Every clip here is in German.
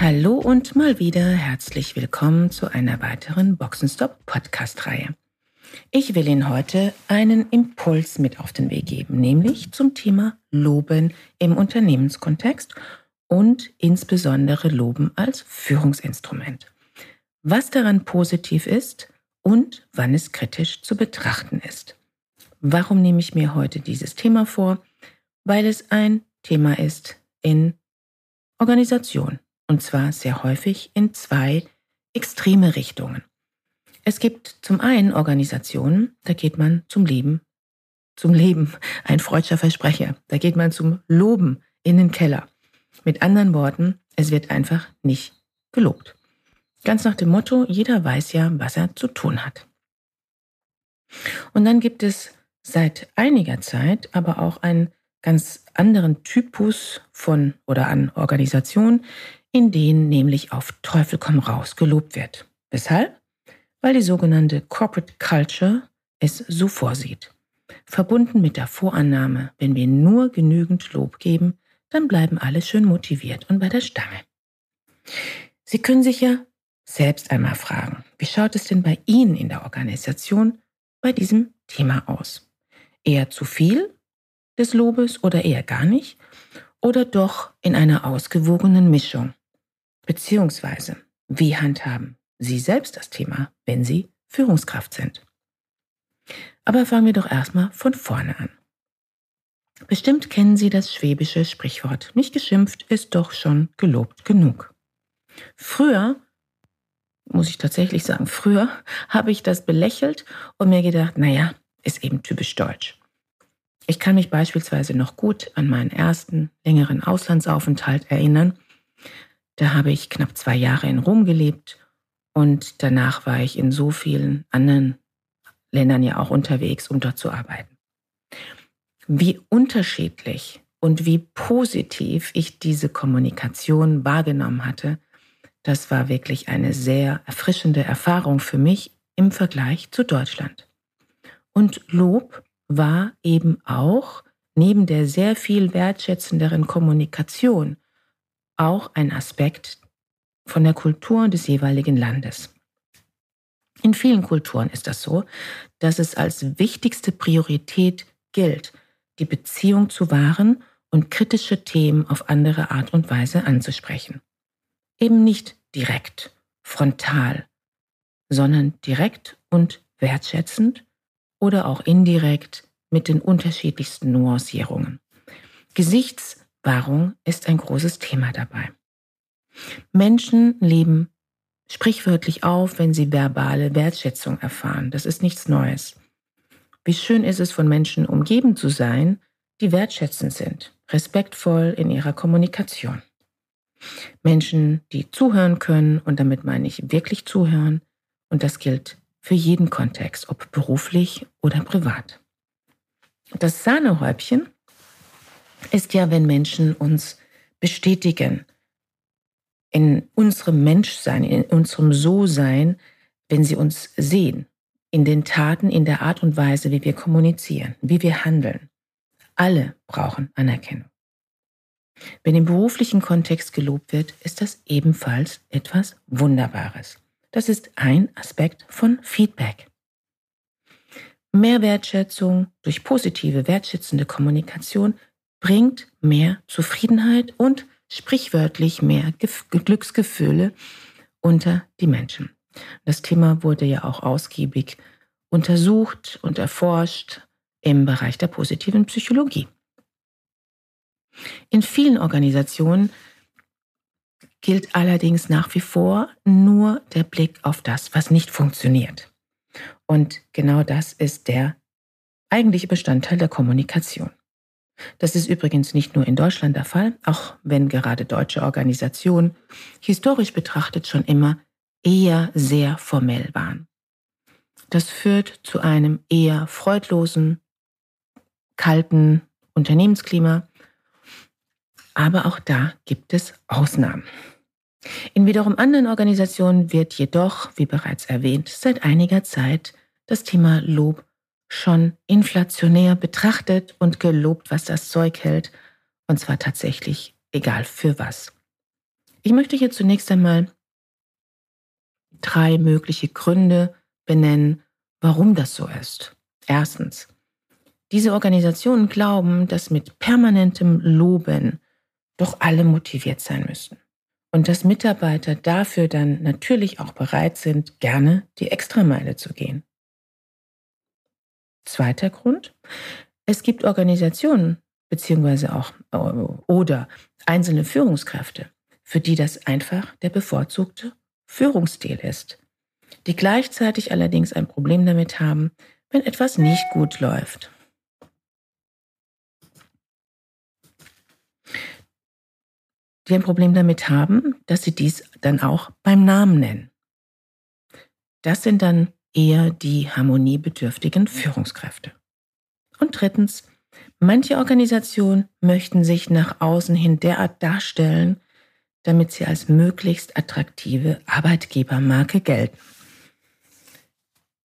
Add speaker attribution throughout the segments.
Speaker 1: Hallo und mal wieder herzlich willkommen zu einer weiteren Boxenstop Podcast Reihe. Ich will Ihnen heute einen Impuls mit auf den Weg geben, nämlich zum Thema Loben im Unternehmenskontext und insbesondere Loben als Führungsinstrument. Was daran positiv ist und wann es kritisch zu betrachten ist. Warum nehme ich mir heute dieses Thema vor? Weil es ein Thema ist in Organisation und zwar sehr häufig in zwei extreme Richtungen. Es gibt zum einen Organisationen, da geht man zum Leben, zum Leben, ein freudscher Versprecher, da geht man zum Loben in den Keller. Mit anderen Worten, es wird einfach nicht gelobt. Ganz nach dem Motto, jeder weiß ja, was er zu tun hat. Und dann gibt es seit einiger Zeit aber auch einen ganz anderen Typus von oder an Organisationen, in denen nämlich auf Teufel komm raus gelobt wird. Weshalb? Weil die sogenannte Corporate Culture es so vorsieht. Verbunden mit der Vorannahme, wenn wir nur genügend Lob geben, dann bleiben alle schön motiviert und bei der Stange. Sie können sich ja selbst einmal fragen, wie schaut es denn bei Ihnen in der Organisation bei diesem Thema aus? Eher zu viel des Lobes oder eher gar nicht? Oder doch in einer ausgewogenen Mischung? Beziehungsweise, wie handhaben Sie selbst das Thema, wenn Sie Führungskraft sind? Aber fangen wir doch erstmal von vorne an. Bestimmt kennen Sie das schwäbische Sprichwort, nicht geschimpft ist doch schon gelobt genug. Früher, muss ich tatsächlich sagen, früher habe ich das belächelt und mir gedacht, naja, ist eben typisch deutsch. Ich kann mich beispielsweise noch gut an meinen ersten längeren Auslandsaufenthalt erinnern, da habe ich knapp zwei Jahre in Rom gelebt und danach war ich in so vielen anderen Ländern ja auch unterwegs, um dort zu arbeiten. Wie unterschiedlich und wie positiv ich diese Kommunikation wahrgenommen hatte, das war wirklich eine sehr erfrischende Erfahrung für mich im Vergleich zu Deutschland. Und Lob war eben auch neben der sehr viel wertschätzenderen Kommunikation auch ein Aspekt von der Kultur des jeweiligen Landes. In vielen Kulturen ist das so, dass es als wichtigste Priorität gilt, die Beziehung zu wahren und kritische Themen auf andere Art und Weise anzusprechen. Eben nicht direkt, frontal, sondern direkt und wertschätzend oder auch indirekt mit den unterschiedlichsten Nuancierungen. Gesichts- Wahrung ist ein großes Thema dabei. Menschen leben sprichwörtlich auf, wenn sie verbale Wertschätzung erfahren. Das ist nichts Neues. Wie schön ist es, von Menschen umgeben zu sein, die wertschätzend sind, respektvoll in ihrer Kommunikation. Menschen, die zuhören können, und damit meine ich wirklich zuhören, und das gilt für jeden Kontext, ob beruflich oder privat. Das Sahnehäubchen ist ja, wenn Menschen uns bestätigen in unserem Menschsein, in unserem So-Sein, wenn sie uns sehen, in den Taten, in der Art und Weise, wie wir kommunizieren, wie wir handeln. Alle brauchen Anerkennung. Wenn im beruflichen Kontext gelobt wird, ist das ebenfalls etwas Wunderbares. Das ist ein Aspekt von Feedback. Mehr Wertschätzung durch positive, wertschätzende Kommunikation bringt mehr Zufriedenheit und sprichwörtlich mehr Glücksgefühle unter die Menschen. Das Thema wurde ja auch ausgiebig untersucht und erforscht im Bereich der positiven Psychologie. In vielen Organisationen gilt allerdings nach wie vor nur der Blick auf das, was nicht funktioniert. Und genau das ist der eigentliche Bestandteil der Kommunikation. Das ist übrigens nicht nur in Deutschland der Fall, auch wenn gerade deutsche Organisationen historisch betrachtet schon immer eher sehr formell waren. Das führt zu einem eher freudlosen, kalten Unternehmensklima, aber auch da gibt es Ausnahmen. In wiederum anderen Organisationen wird jedoch, wie bereits erwähnt, seit einiger Zeit das Thema Lob schon inflationär betrachtet und gelobt, was das Zeug hält, und zwar tatsächlich egal für was. Ich möchte hier zunächst einmal drei mögliche Gründe benennen, warum das so ist. Erstens, diese Organisationen glauben, dass mit permanentem Loben doch alle motiviert sein müssen. Und dass Mitarbeiter dafür dann natürlich auch bereit sind, gerne die Extrameile zu gehen. Zweiter Grund, es gibt Organisationen beziehungsweise auch oder einzelne Führungskräfte, für die das einfach der bevorzugte Führungsstil ist, die gleichzeitig allerdings ein Problem damit haben, wenn etwas nicht gut läuft. Die ein Problem damit haben, dass sie dies dann auch beim Namen nennen. Das sind dann eher die harmoniebedürftigen Führungskräfte. Und drittens, manche Organisationen möchten sich nach außen hin derart darstellen, damit sie als möglichst attraktive Arbeitgebermarke gelten.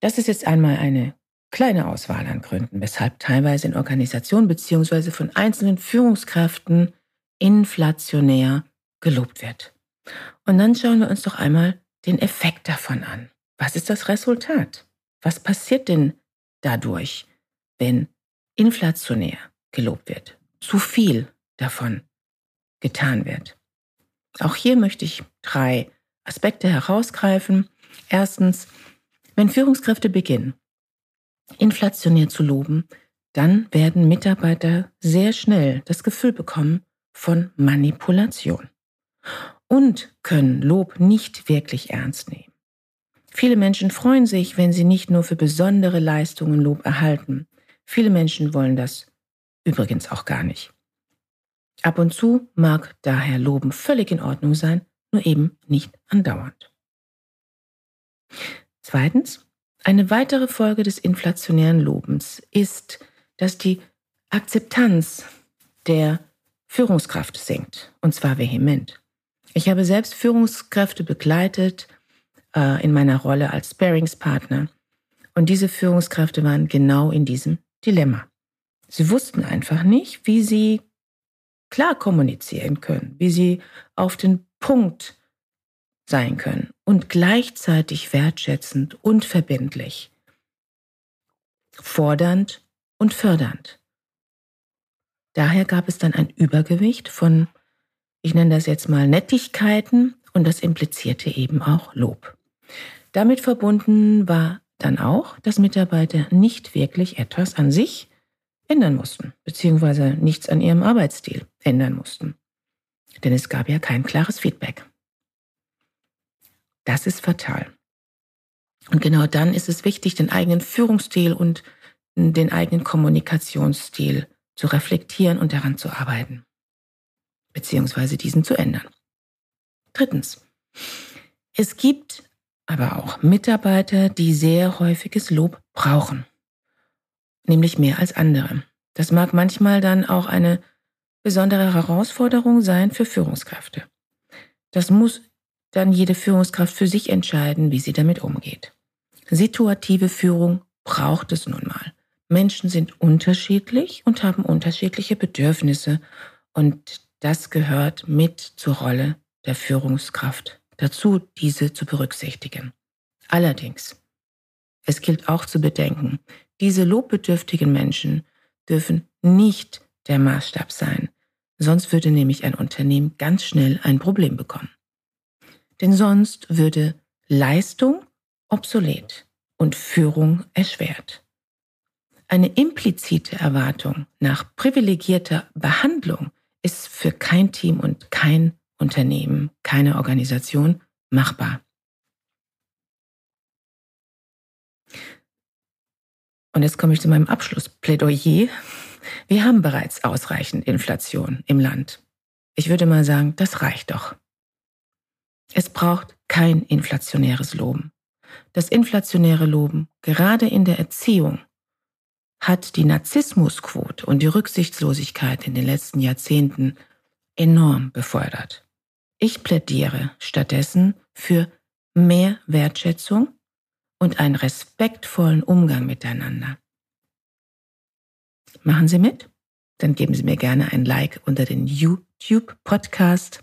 Speaker 1: Das ist jetzt einmal eine kleine Auswahl an Gründen, weshalb teilweise in Organisationen bzw. von einzelnen Führungskräften inflationär gelobt wird. Und dann schauen wir uns doch einmal den Effekt davon an. Was ist das Resultat? Was passiert denn dadurch, wenn inflationär gelobt wird? Zu viel davon getan wird. Auch hier möchte ich drei Aspekte herausgreifen. Erstens, wenn Führungskräfte beginnen, inflationär zu loben, dann werden Mitarbeiter sehr schnell das Gefühl bekommen von Manipulation und können Lob nicht wirklich ernst nehmen. Viele Menschen freuen sich, wenn sie nicht nur für besondere Leistungen Lob erhalten. Viele Menschen wollen das übrigens auch gar nicht. Ab und zu mag daher Loben völlig in Ordnung sein, nur eben nicht andauernd. Zweitens, eine weitere Folge des inflationären Lobens ist, dass die Akzeptanz der Führungskraft sinkt, und zwar vehement. Ich habe selbst Führungskräfte begleitet, äh, in meiner Rolle als Sparingspartner. Und diese Führungskräfte waren genau in diesem Dilemma. Sie wussten einfach nicht, wie sie klar kommunizieren können, wie sie auf den Punkt sein können und gleichzeitig wertschätzend und verbindlich, fordernd und fördernd. Daher gab es dann ein Übergewicht von, ich nenne das jetzt mal Nettigkeiten und das implizierte eben auch Lob. Damit verbunden war dann auch, dass Mitarbeiter nicht wirklich etwas an sich ändern mussten, beziehungsweise nichts an ihrem Arbeitsstil ändern mussten. Denn es gab ja kein klares Feedback. Das ist fatal. Und genau dann ist es wichtig, den eigenen Führungsstil und den eigenen Kommunikationsstil zu reflektieren und daran zu arbeiten, beziehungsweise diesen zu ändern. Drittens. Es gibt aber auch Mitarbeiter, die sehr häufiges Lob brauchen, nämlich mehr als andere. Das mag manchmal dann auch eine besondere Herausforderung sein für Führungskräfte. Das muss dann jede Führungskraft für sich entscheiden, wie sie damit umgeht. Situative Führung braucht es nun mal. Menschen sind unterschiedlich und haben unterschiedliche Bedürfnisse und das gehört mit zur Rolle der Führungskraft dazu, diese zu berücksichtigen. Allerdings, es gilt auch zu bedenken, diese lobbedürftigen Menschen dürfen nicht der Maßstab sein, sonst würde nämlich ein Unternehmen ganz schnell ein Problem bekommen. Denn sonst würde Leistung obsolet und Führung erschwert. Eine implizite Erwartung nach privilegierter Behandlung ist für kein Team und kein Unternehmen, keine Organisation machbar. Und jetzt komme ich zu meinem Abschlussplädoyer. Wir haben bereits ausreichend Inflation im Land. Ich würde mal sagen, das reicht doch. Es braucht kein inflationäres Loben. Das inflationäre Loben, gerade in der Erziehung, hat die Narzissmusquote und die Rücksichtslosigkeit in den letzten Jahrzehnten enorm befördert. Ich plädiere stattdessen für mehr Wertschätzung und einen respektvollen Umgang miteinander. Machen Sie mit? Dann geben Sie mir gerne ein Like unter den YouTube-Podcast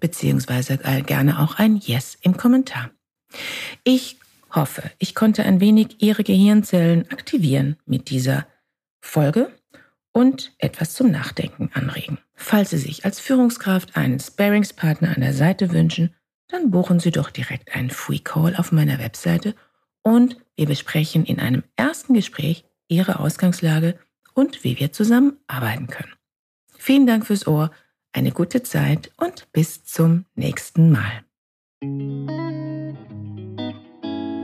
Speaker 1: beziehungsweise gerne auch ein Yes im Kommentar. Ich hoffe, ich konnte ein wenig Ihre Gehirnzellen aktivieren mit dieser Folge und etwas zum Nachdenken anregen. Falls Sie sich als Führungskraft einen Sparingspartner an der Seite wünschen, dann buchen Sie doch direkt einen Free Call auf meiner Webseite und wir besprechen in einem ersten Gespräch Ihre Ausgangslage und wie wir zusammen arbeiten können. Vielen Dank fürs Ohr, eine gute Zeit und bis zum nächsten Mal.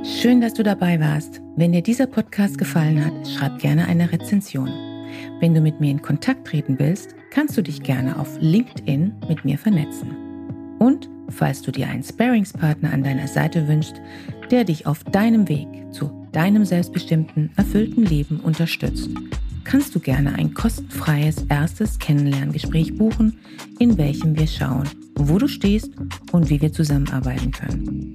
Speaker 1: Schön, dass du dabei warst. Wenn dir dieser Podcast gefallen hat, schreib gerne eine Rezension. Wenn du mit mir in Kontakt treten willst, kannst du dich gerne auf LinkedIn mit mir vernetzen. Und falls du dir einen Sparingspartner an deiner Seite wünschst, der dich auf deinem Weg zu deinem selbstbestimmten, erfüllten Leben unterstützt, kannst du gerne ein kostenfreies erstes Kennenlerngespräch buchen, in welchem wir schauen, wo du stehst und wie wir zusammenarbeiten können.